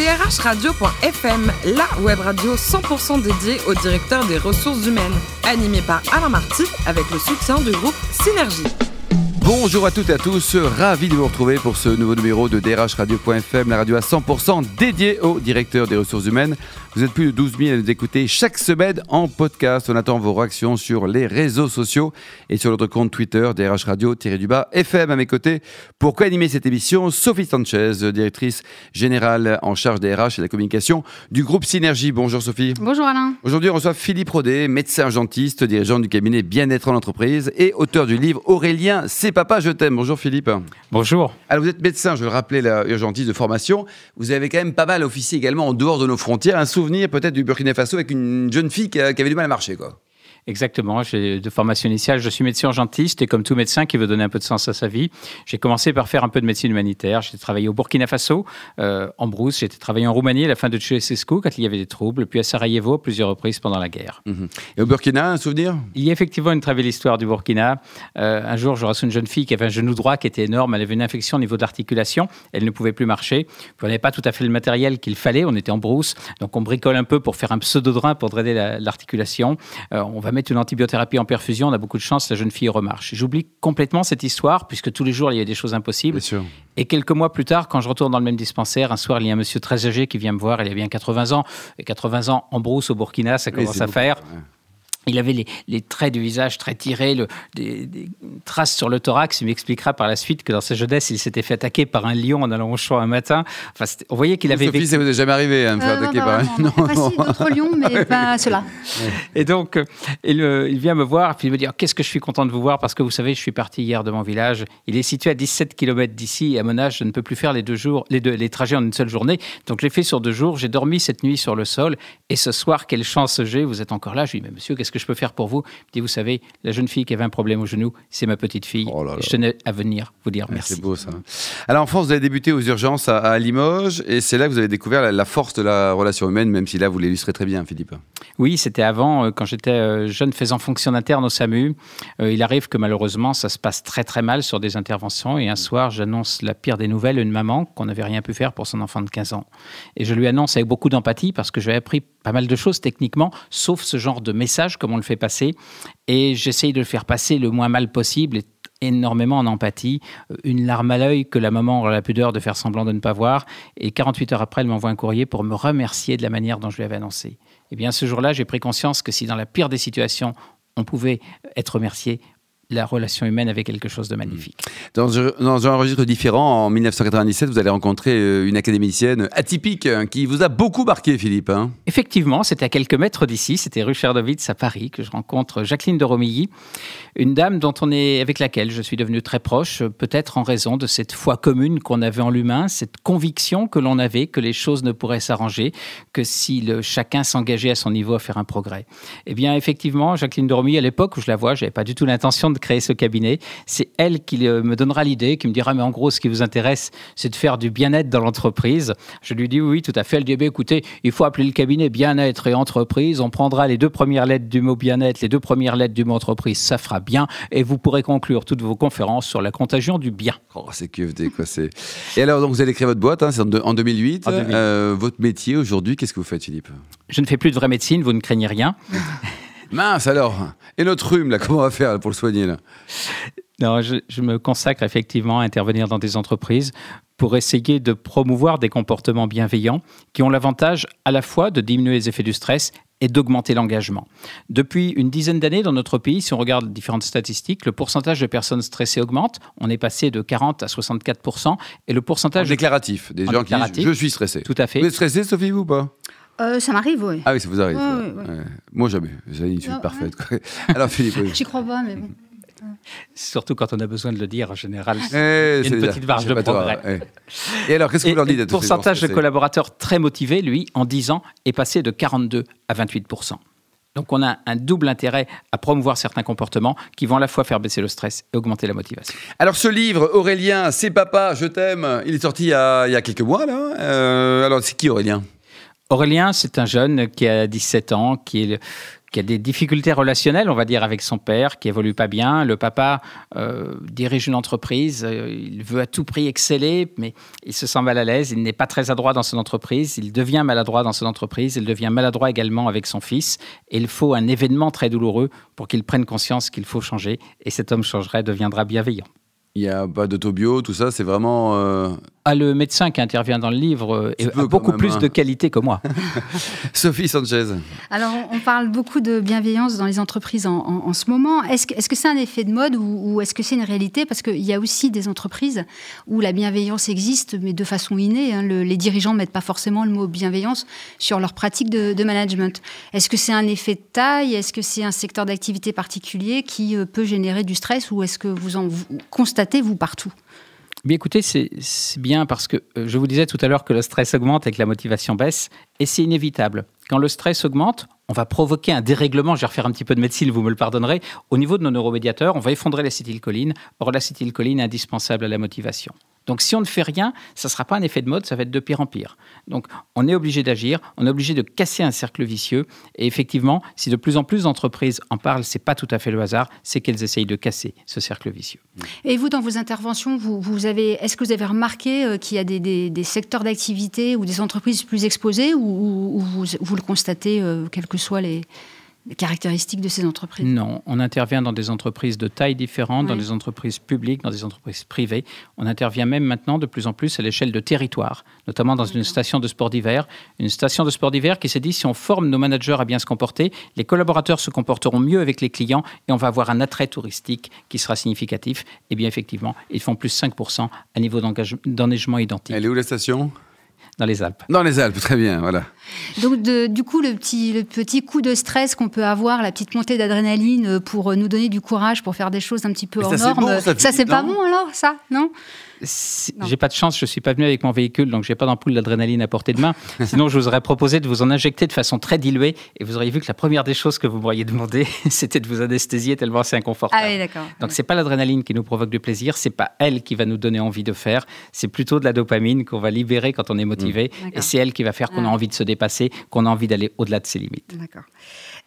drhradio.fm, la web radio 100% dédiée au directeur des ressources humaines, animée par Alain Marty avec le soutien du groupe Synergie. Bonjour à toutes et à tous, ravi de vous retrouver pour ce nouveau numéro de drhradio.fm, la radio à 100% dédiée au directeur des ressources humaines. Vous êtes plus de 12 000 à nous écouter chaque semaine en podcast. On attend vos réactions sur les réseaux sociaux et sur notre compte Twitter, DRH Radio-du-bas FM à mes côtés. Pour co-animer cette émission, Sophie Sanchez, directrice générale en charge des RH et de la communication du groupe Synergie. Bonjour Sophie. Bonjour Alain. Aujourd'hui, on reçoit Philippe Rodet, médecin urgentiste, dirigeant du cabinet Bien-être en entreprise et auteur du livre Aurélien, c'est papa, je t'aime. Bonjour Philippe. Bonjour. Alors vous êtes médecin, je le rappelais, la urgentiste de formation. Vous avez quand même pas mal officié également en dehors de nos frontières. Un souvenir peut-être du Burkina Faso avec une jeune fille qui, qui avait du mal à marcher, quoi. Exactement. J'ai de formation initiale. Je suis médecin urgentiste et comme tout médecin qui veut donner un peu de sens à sa vie, j'ai commencé par faire un peu de médecine humanitaire. J'ai travaillé au Burkina Faso, euh, en brousse. J'ai travaillé en Roumanie à la fin de Ceausescu quand il y avait des troubles, puis à Sarajevo à plusieurs reprises pendant la guerre. Et au Burkina, un souvenir? Il y a effectivement une très belle histoire du Burkina. Euh, un jour, je reçois une jeune fille qui avait un genou droit qui était énorme. Elle avait une infection au niveau de l'articulation. Elle ne pouvait plus marcher. Puis on n'avait pas tout à fait le matériel qu'il fallait. On était en brousse. Donc on bricole un peu pour faire un pseudo-drain pour drainer la- l'articulation. Euh, on va mettre une antibiothérapie en perfusion. On a beaucoup de chance. La jeune fille remarche. J'oublie complètement cette histoire puisque tous les jours, il y a des choses impossibles. Et quelques mois plus tard, quand je retourne dans le même dispensaire, un soir, il y a un monsieur très âgé qui vient me voir. Il a bien 80 ans. Et 80 ans en brousse au Burkina, ça commence à beaucoup, faire. ouais. Il avait les, les traits du visage très tirés, le- des, des traces sur le thorax. Il m'expliquera par la suite que dans sa jeunesse, il s'était fait attaquer par un lion en allant au champ un matin. Enfin, on voyait qu'il avait Sophie, vécu. ça vous est jamais arrivé à me faire Euh, attaquer par un... non, non, d'autres lions, mais pas ceux-là. Et donc, euh, il, euh, il vient me voir, puis il me dit Ah, Qu'est-ce que je suis content de vous voir Parce que vous savez, je suis parti hier de mon village. Il est situé à 17 km d'ici. Et à mon âge, je ne peux plus faire les deux jours, les, deux, les trajets en une seule journée. Donc, je l'ai fait sur deux jours. J'ai dormi cette nuit sur le sol. Et ce soir, quelle chance j'ai Vous êtes encore là? Je lui dis Mais monsieur, qu'est-ce que je peux faire pour vous Il me dit Vous savez, la jeune fille qui avait un problème au genou, c'est ma petite fille. Oh là là. Et je tenais à venir vous dire merci. C'est beau ça. Alors en France, vous avez débuté aux urgences à, à Limoges et c'est là que vous avez découvert la, la force de la relation humaine, même si là vous l'illustrez très bien, Philippe. Oui, c'était avant, euh, quand j'étais euh, jeune faisant fonction interne au SAMU. Euh, il arrive que malheureusement, ça se passe très très mal sur des interventions. Et un soir, j'annonce la pire des nouvelles à une maman qu'on n'avait rien pu faire pour son enfant de 15 ans. Et je lui annonce avec beaucoup d'empathie parce que j'avais appris pas mal de choses techniquement, sauf ce genre de message comme on le fait passer. Et j'essaye de le faire passer le moins mal possible. Et énormément en empathie, Euh, une larme à l'œil que la maman aura la pudeur de faire semblant de ne pas voir. Et 48 heures après, elle m'envoie un courrier pour me remercier de la manière dont je lui avais annoncé. Eh bien, ce jour-là, j'ai pris conscience que si dans la pire des situations, on pouvait être remercié, la relation humaine avait quelque chose de magnifique. Dans, un- dans un registre différent, en 1997, vous allez rencontrer euh, une académicienne atypique hein, qui vous a beaucoup marqué, Philippe. hein. Effectivement, c'était à quelques mètres d'ici, c'était rue Cherdovitz à Paris que je rencontre Jacqueline de Romilly, une dame dont on est avec laquelle je suis devenu très proche, peut-être en raison de cette foi commune qu'on avait en l'humain, cette conviction que l'on avait que les choses ne pourraient s'arranger que si le, chacun s'engageait à son niveau à faire un progrès. Eh bien, effectivement, Jacqueline de Romilly, à l'époque où je la vois, j'avais pas du tout l'intention de créer ce cabinet. C'est elle qui euh, me donnera l'idée, qui me dira, mais en gros, ce qui vous intéresse, c'est de faire du bien-être dans l'entreprise. Je lui dis, oui, tout à fait. Elle dit, eh bien, écoutez, il faut appeler le cabinet bien-être et entreprise. On prendra les deux premières lettres du mot bien-être, les deux premières lettres du mot entreprise, ça fera bien. Et vous pourrez conclure toutes vos conférences sur la contagion du bien. Oh, c'est QFD, quoi. C'est... Et alors, donc, vous allez créer votre boîte, hein, c'est en, de- en 2008. En 2008. Euh, votre métier aujourd'hui, qu'est-ce que vous faites, Philippe? Je ne fais plus de vraie médecine, vous ne craignez rien. Mince alors Et notre rhume, là, comment on va faire pour le soigner là? Non, je, je me consacre effectivement à intervenir dans des entreprises pour essayer de promouvoir des comportements bienveillants qui ont l'avantage à la fois de diminuer les effets du stress et d'augmenter l'engagement. Depuis une dizaine d'années dans notre pays, si on regarde différentes statistiques, le pourcentage de personnes stressées augmente. On est passé de 40 à 64 et le En pourcentage déclaratif, des En gens qui disent Je suis stressé. tout à fait Vous êtes stressé, Sophie, vous ou pas? Euh, ça m'arrive, oui. Ah oui, ça vous arrive. Ouais, ça. ouais, ouais. Ouais. Moi, jamais. Avez une suite Ah, parfaite. quoi. Alors, Philippe, oui. J'y crois pas, mais bon. surtout quand on a besoin de le dire en général. Eh, Il y a une petite marge de progrès. eh. Et alors, qu'est-ce que vous leur dites le à tous ces gens pourcentage de collaborateurs très motivés, lui, en 10 ans, est passé de 42 à 28 Donc on a un double intérêt à promouvoir certains comportements qui vont à la fois faire baisser le stress et augmenter la motivation. Alors, ce livre, Aurélien, c'est papa, je t'aime, il est sorti il y a, il y a quelques mois, là. Euh, alors, c'est qui Aurélien? Aurélien, c'est un jeune qui a 17 ans, qui, a des difficultés relationnelles, on va dire, avec son père, qui évolue pas bien. Le papa euh, dirige une entreprise, euh, il veut à tout prix exceller, mais il se sent mal à l'aise, il n'est pas très adroit dans son entreprise, il devient maladroit dans son entreprise, il devient maladroit également avec son fils, et il faut un événement très douloureux pour qu'il prenne conscience qu'il faut changer, et cet homme changerait, deviendra bienveillant. Il n'y a pas d'autobio, tout ça, c'est vraiment. euh, Ah, le médecin qui intervient dans le livre euh, est- a beaucoup même, plus hein. de qualité que moi. Sophie Sanchez. Alors, on parle beaucoup de bienveillance dans les entreprises en, en- en ce moment. Est-ce que c'est un effet de mode ou, ou est-ce que c'est une réalité? Parce qu'il y a aussi des entreprises où la bienveillance existe, mais de façon innée. hein. Le- les dirigeants ne mettent pas forcément le mot bienveillance sur leur pratique de, de management. Est-ce que c'est un effet de taille? Est-ce que c'est un secteur d'activité particulier qui euh, peut générer du stress ou est-ce que vous en vous constatez, vous, partout écoutez, c'est c'est bien parce que euh, je vous disais tout à l'heure que le stress augmente et que la motivation baisse, et c'est inévitable. Quand le stress augmente, on va provoquer un dérèglement, je vais refaire un petit peu de médecine, vous me le pardonnerez, au niveau de nos neuromédiateurs, on va effondrer l'acétylcholine. Or, l'acétylcholine est indispensable à la motivation. Donc si on ne fait rien, ça ne sera pas un effet de mode, ça va être de pire en pire. Donc on est obligé d'agir, on est obligé de casser un cercle vicieux. Et effectivement, si de plus en plus d'entreprises en parlent, c'est pas tout à fait le hasard, c'est qu'elles essayent de casser ce cercle vicieux. Et vous, dans vos interventions, vous, est-ce que vous avez remarqué euh, qu'il y a des, secteurs d'activité ou des entreprises plus exposées ou, ou- ou vous, le constatez, euh, quelles que soient les caractéristiques de ces entreprises? Non, on intervient dans des entreprises de taille différentes, dans des entreprises publiques, dans des entreprises privées. On intervient même maintenant de plus en plus à l'échelle de territoire, notamment dans une station de sport d'hiver. Une station de sport d'hiver qui s'est dit si on forme nos managers à bien se comporter, les collaborateurs se comporteront mieux avec les clients et on va avoir un attrait touristique qui sera significatif. Et bien effectivement, ils font plus 5% à niveau d'enneigement identique Elle est où la station? Dans les Alpes. Dans les Alpes, très bien, voilà. Donc, de- du coup, le petit, le petit coup de stress qu'on peut avoir, la petite montée d'adrénaline euh, pour euh, nous donner du courage pour faire des choses un petit peu Mais hors ça, c'est normes, bon, ça, ça, c'est pas bon alors, ça Non? J'ai pas de chance, je suis pas venu avec mon véhicule, donc j'ai pas d'ampoule d'adrénaline à portée de main. Sinon, je vous aurais proposé de vous en injecter de façon très diluée, et vous auriez vu que la première des choses que vous m'auriez demandé, c'était de vous anesthésier tellement c'est inconfortable. Ah oui, d'accord. Donc c'est pas l'adrénaline qui nous provoque du plaisir, c'est pas elle qui va nous donner envie de faire, c'est plutôt de la dopamine qu'on va libérer quand on est motivé, D'accord. et c'est elle qui va faire qu'on a Ah. envie de se dépasser, qu'on a envie d'aller au-delà de ses limites. D'accord.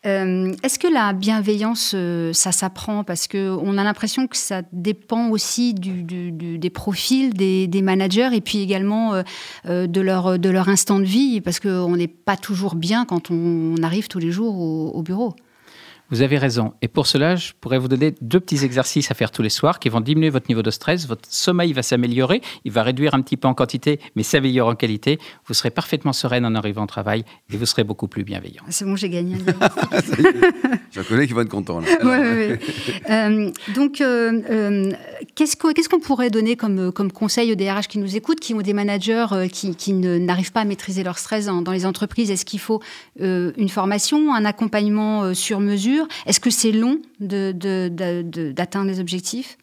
Euh, Est-ce que la bienveillance, euh, ça s'apprend Parce qu'on a l'impression que ça dépend aussi du, du- du- des profils des, des managers et puis également euh, euh, de, leur, de leur instant de vie, parce qu'on n'est pas toujours bien quand on arrive tous les jours au, au bureau? Vous avez raison. Et pour cela, je pourrais vous donner deux petits exercices à faire tous les soirs qui vont diminuer votre niveau de stress. Votre sommeil va s'améliorer. Il va réduire un petit peu en quantité, mais s'améliorer en qualité. Vous serez parfaitement sereine en arrivant au travail et vous serez beaucoup plus bienveillant. C'est bon, j'ai gagné. un diagnostic. Je connais qui va être content, là. Ouais, ouais, ouais. Euh, donc, euh, euh, qu'est-ce qu'on pourrait donner comme, comme conseil aux DRH qui nous écoutent, qui ont des managers euh, qui, n'arrivent pas à maîtriser leur stress dans, dans les entreprises? Est-ce qu'il faut euh, une formation, un accompagnement euh, sur mesure? Est-ce que c'est long d'atteindre les objectifs?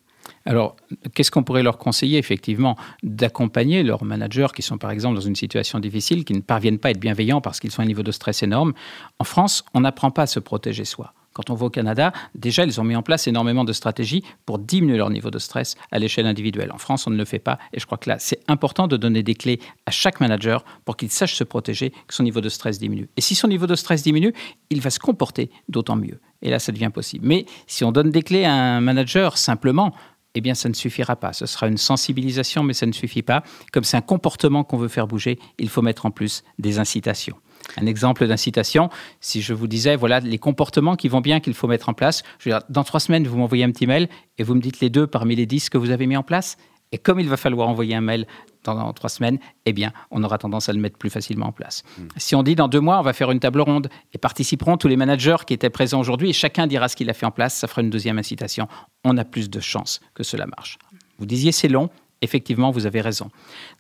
Alors, qu'est-ce qu'on pourrait leur conseiller Effectivement, d'accompagner leurs managers qui sont par exemple dans une situation difficile, qui ne parviennent pas à être bienveillants parce qu'ils ont un niveau de stress énorme? En France, on n'apprend pas à se protéger soi. Quand on va au Canada, déjà, ils ont mis en place énormément de stratégies pour diminuer leur niveau de stress à l'échelle individuelle. En France, on ne le fait pas. Et je crois que là, c'est important de donner des clés à chaque manager pour qu'il sache se protéger, que son niveau de stress diminue. Et si son niveau de stress diminue, il va se comporter d'autant mieux. Et là, ça devient possible. Mais si on donne des clés à un manager simplement, eh bien, ça ne suffira pas. Ce sera une sensibilisation, mais ça ne suffit pas. Comme c'est un comportement qu'on veut faire bouger, il faut mettre en plus des incitations. Un exemple d'incitation, si je vous disais, voilà les comportements qui vont bien qu'il faut mettre en place, je veux dire, dans trois semaines, vous m'envoyez un petit mail et vous me dites les deux parmi les dix que vous avez mis en place. Et comme il va falloir envoyer un mail dans, dans trois semaines, eh bien, on aura tendance à le mettre plus facilement en place. Si on dit dans deux mois, on va faire une table ronde et participeront tous les managers qui étaient présents aujourd'hui et chacun dira ce qu'il a fait en place, ça fera une deuxième incitation. On a plus de chances que cela marche. Vous disiez c'est long. Effectivement, vous avez raison.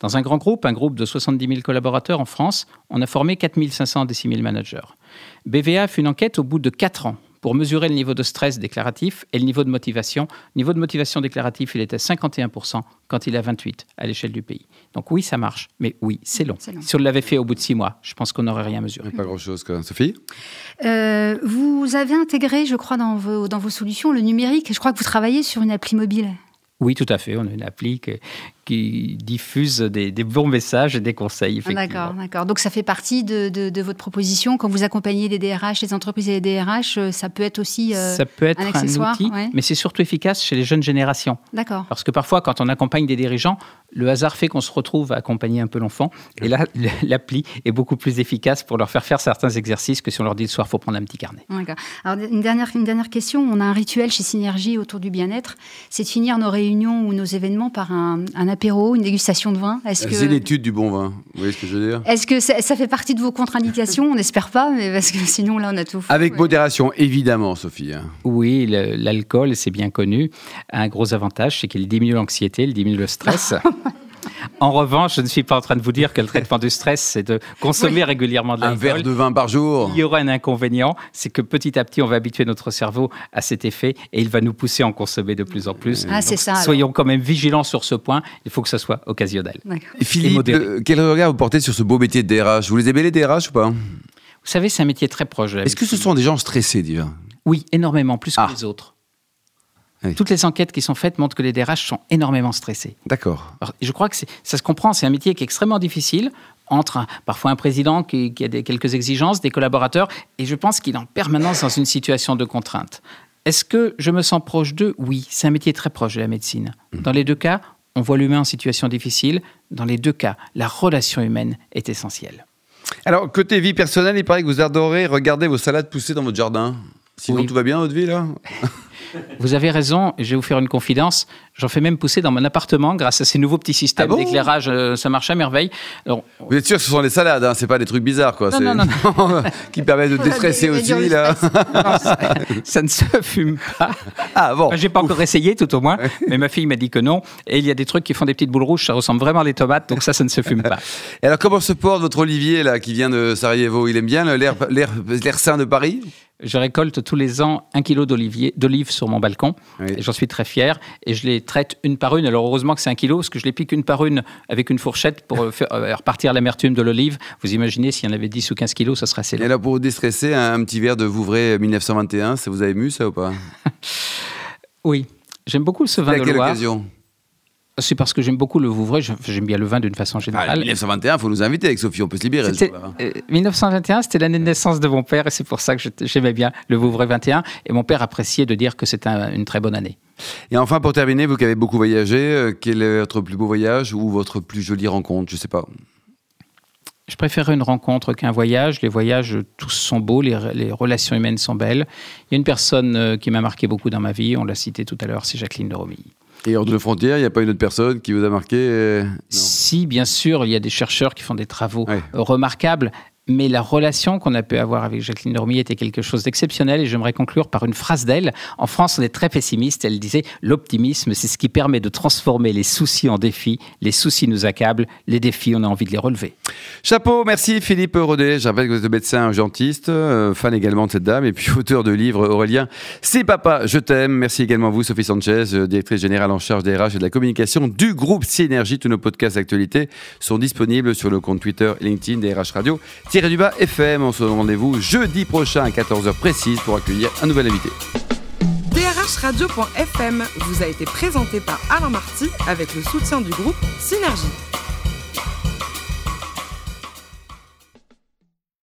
Dans un grand groupe, un groupe de 70 000 collaborateurs en France, on a formé 4 500 des 6 000 managers. BVA a fait une enquête au bout de 4 ans pour mesurer le niveau de stress déclaratif et le niveau de motivation. Le niveau de motivation déclaratif, il était 51% quand il est à 28 à l'échelle du pays. Donc oui, ça marche, mais oui, c'est long. Si on l'avait fait au bout de 6 mois, je pense qu'on n'aurait rien mesuré. Pas grand-chose. Sophie? Euh, Vous avez intégré, je crois, dans vos, dans vos solutions le numérique. Je crois que vous travaillez sur une appli mobile. Oui, tout à fait. On a qui diffuse des, bons messages et des conseils. Ah, d'accord, d'accord. Donc ça fait partie de, votre proposition quand vous accompagnez les DRH, les entreprises et les DRH, euh, ça peut être aussi euh, ça peut être un, accessoire, outil, mais c'est surtout efficace chez les jeunes générations. D'accord. Parce que parfois, quand on accompagne des dirigeants, le hasard fait qu'on se retrouve à accompagner un peu l'enfant, et là, l'appli est beaucoup plus efficace pour leur faire faire certains exercices que si on leur dit le soir, il faut prendre un petit carnet. D'accord. Alors une dernière, une dernière question. On a un rituel chez Synergie autour du bien-être, c'est de finir nos réunions ou nos événements par un, un apéro, une dégustation de vin. Est-ce que... C'est l'étude du bon vin. Vous voyez ce que je veux dire? Est-ce que ça, fait partie de vos contre-indications? On n'espère pas, mais parce que sinon là on a tout. Avec modération, évidemment, Sophie. Hein. Oui, l'alcool, c'est bien connu, a un gros avantage, c'est qu'il diminue l'anxiété, il diminue le stress. En revanche, je ne suis pas en train de vous dire que le traitement du stress, c'est de consommer régulièrement de l'alcool. Un verre de vin par jour. Il y aura un inconvénient, c'est que petit à petit, on va habituer notre cerveau à cet effet et il va nous pousser à en consommer de plus en plus. Ah, c'est ça. Soyons quand même vigilants sur ce point. Il faut que ce soit occasionnel. Philippe, euh, quel regard vous portez sur ce beau métier de DRH Vous les aimez les DRH ou pas? Vous savez, c'est un métier très proche. Est-ce que ce sont des gens stressés déjà? Oui, énormément, plus que ah. les autres. Toutes les enquêtes qui sont faites montrent que les DRH sont énormément stressés. D'accord. Je crois que ça se comprend, c'est un métier qui est extrêmement difficile entre parfois un président qui, a des, quelques exigences, des collaborateurs, et je pense qu'il est en permanence dans une situation de contrainte. Est-ce que je me sens proche d'eux? Oui, c'est un métier très proche de la médecine. Mmh. Dans les deux cas, on voit l'humain en situation difficile. Dans les deux cas, la relation humaine est essentielle. Alors, côté vie personnelle, il paraît que vous adorez regarder vos salades pousser dans votre jardin. Sinon, tout va bien dans votre vie, là? Vous avez raison, je vais vous faire une confidence. J'en fais même pousser dans mon appartement grâce à ces nouveaux petits systèmes ah d'éclairage. Euh, ça marche à merveille. vous êtes sûr que ce sont les salades, hein, c'est pas des trucs bizarres, quoi. Non, non, non, qui permettent de déstresser aussi, là. ça, ne se fume pas. Ah bon. J'ai pas encore essayé, tout au moins, mais ma fille m'a dit que non. Et il y a des trucs qui font des petites boules rouges, ça ressemble vraiment à des tomates, donc ça, ça ne se fume pas. Et alors, comment se porte votre Olivier, là, qui vient de Sarajevo? Il aime bien l'air sain de Paris? Je récolte tous les ans un kilo d'olives sur mon balcon. Et j'en suis très fier. Et je les traite une par une. Alors heureusement que c'est un kilo, parce que je les pique une par une avec une fourchette pour euh, faire euh, repartir l'amertume de l'olive. Vous imaginez, s'il y en avait 10 ou 15 kilos, ça serait assez long. Et là, pour vous déstresser, un, petit verre de Vouvray 1921, ça vous a ému, ça ou pas? Oui. J'aime beaucoup ce vin de quelle Loire. occasion? C'est parce que j'aime beaucoup le Vouvray, j'aime bien le vin d'une façon générale. 1921, il faut nous inviter avec Sophie, on peut se libérer. 1921, euh, c'était l'année de naissance de mon père et c'est pour ça que j'aimais bien le Vouvray 21. Et mon père appréciait de dire que c'était une très bonne année. Et enfin, pour terminer, vous qui avez beaucoup voyagé, euh, quel est votre plus beau voyage ou votre plus jolie rencontre Je ne sais pas? Je préférerais une rencontre qu'un voyage. Les voyages, tous sont beaux, les, les, relations humaines sont belles. Il y a une personne euh, qui m'a marqué beaucoup dans ma vie, on l'a cité tout à l'heure, c'est Jacqueline de Romilly. Et hors de nos frontières, il n'y a pas une autre personne qui vous a marqué euh, Si, bien sûr, il y a des chercheurs qui font des travaux remarquables mais la relation qu'on a pu avoir avec Jacqueline Dormy était quelque chose d'exceptionnel et j'aimerais conclure par une phrase d'elle. En France, on est très pessimiste. Elle disait L'optimisme, c'est ce qui permet de transformer les soucis en défis. Les soucis nous accablent, les défis, on a envie de les relever. Chapeau, merci Philippe Rodet. Je rappelle que vous êtes médecin urgentiste, euh, fan également de cette dame et puis auteur de livre Aurélien C'est papa, je t'aime. Merci également à vous, Sophie Sanchez, euh, directrice générale en charge des RH et de la communication du groupe Synergie. Tous nos podcasts d'actualité sont disponibles sur le compte Twitter LinkedIn des RH Radio du bas FM. On se donne rendez-vous jeudi prochain à 14h précise pour accueillir un nouvel invité. DRHradio.fm vous a été présenté par Alain Marty avec le soutien du groupe Synergie.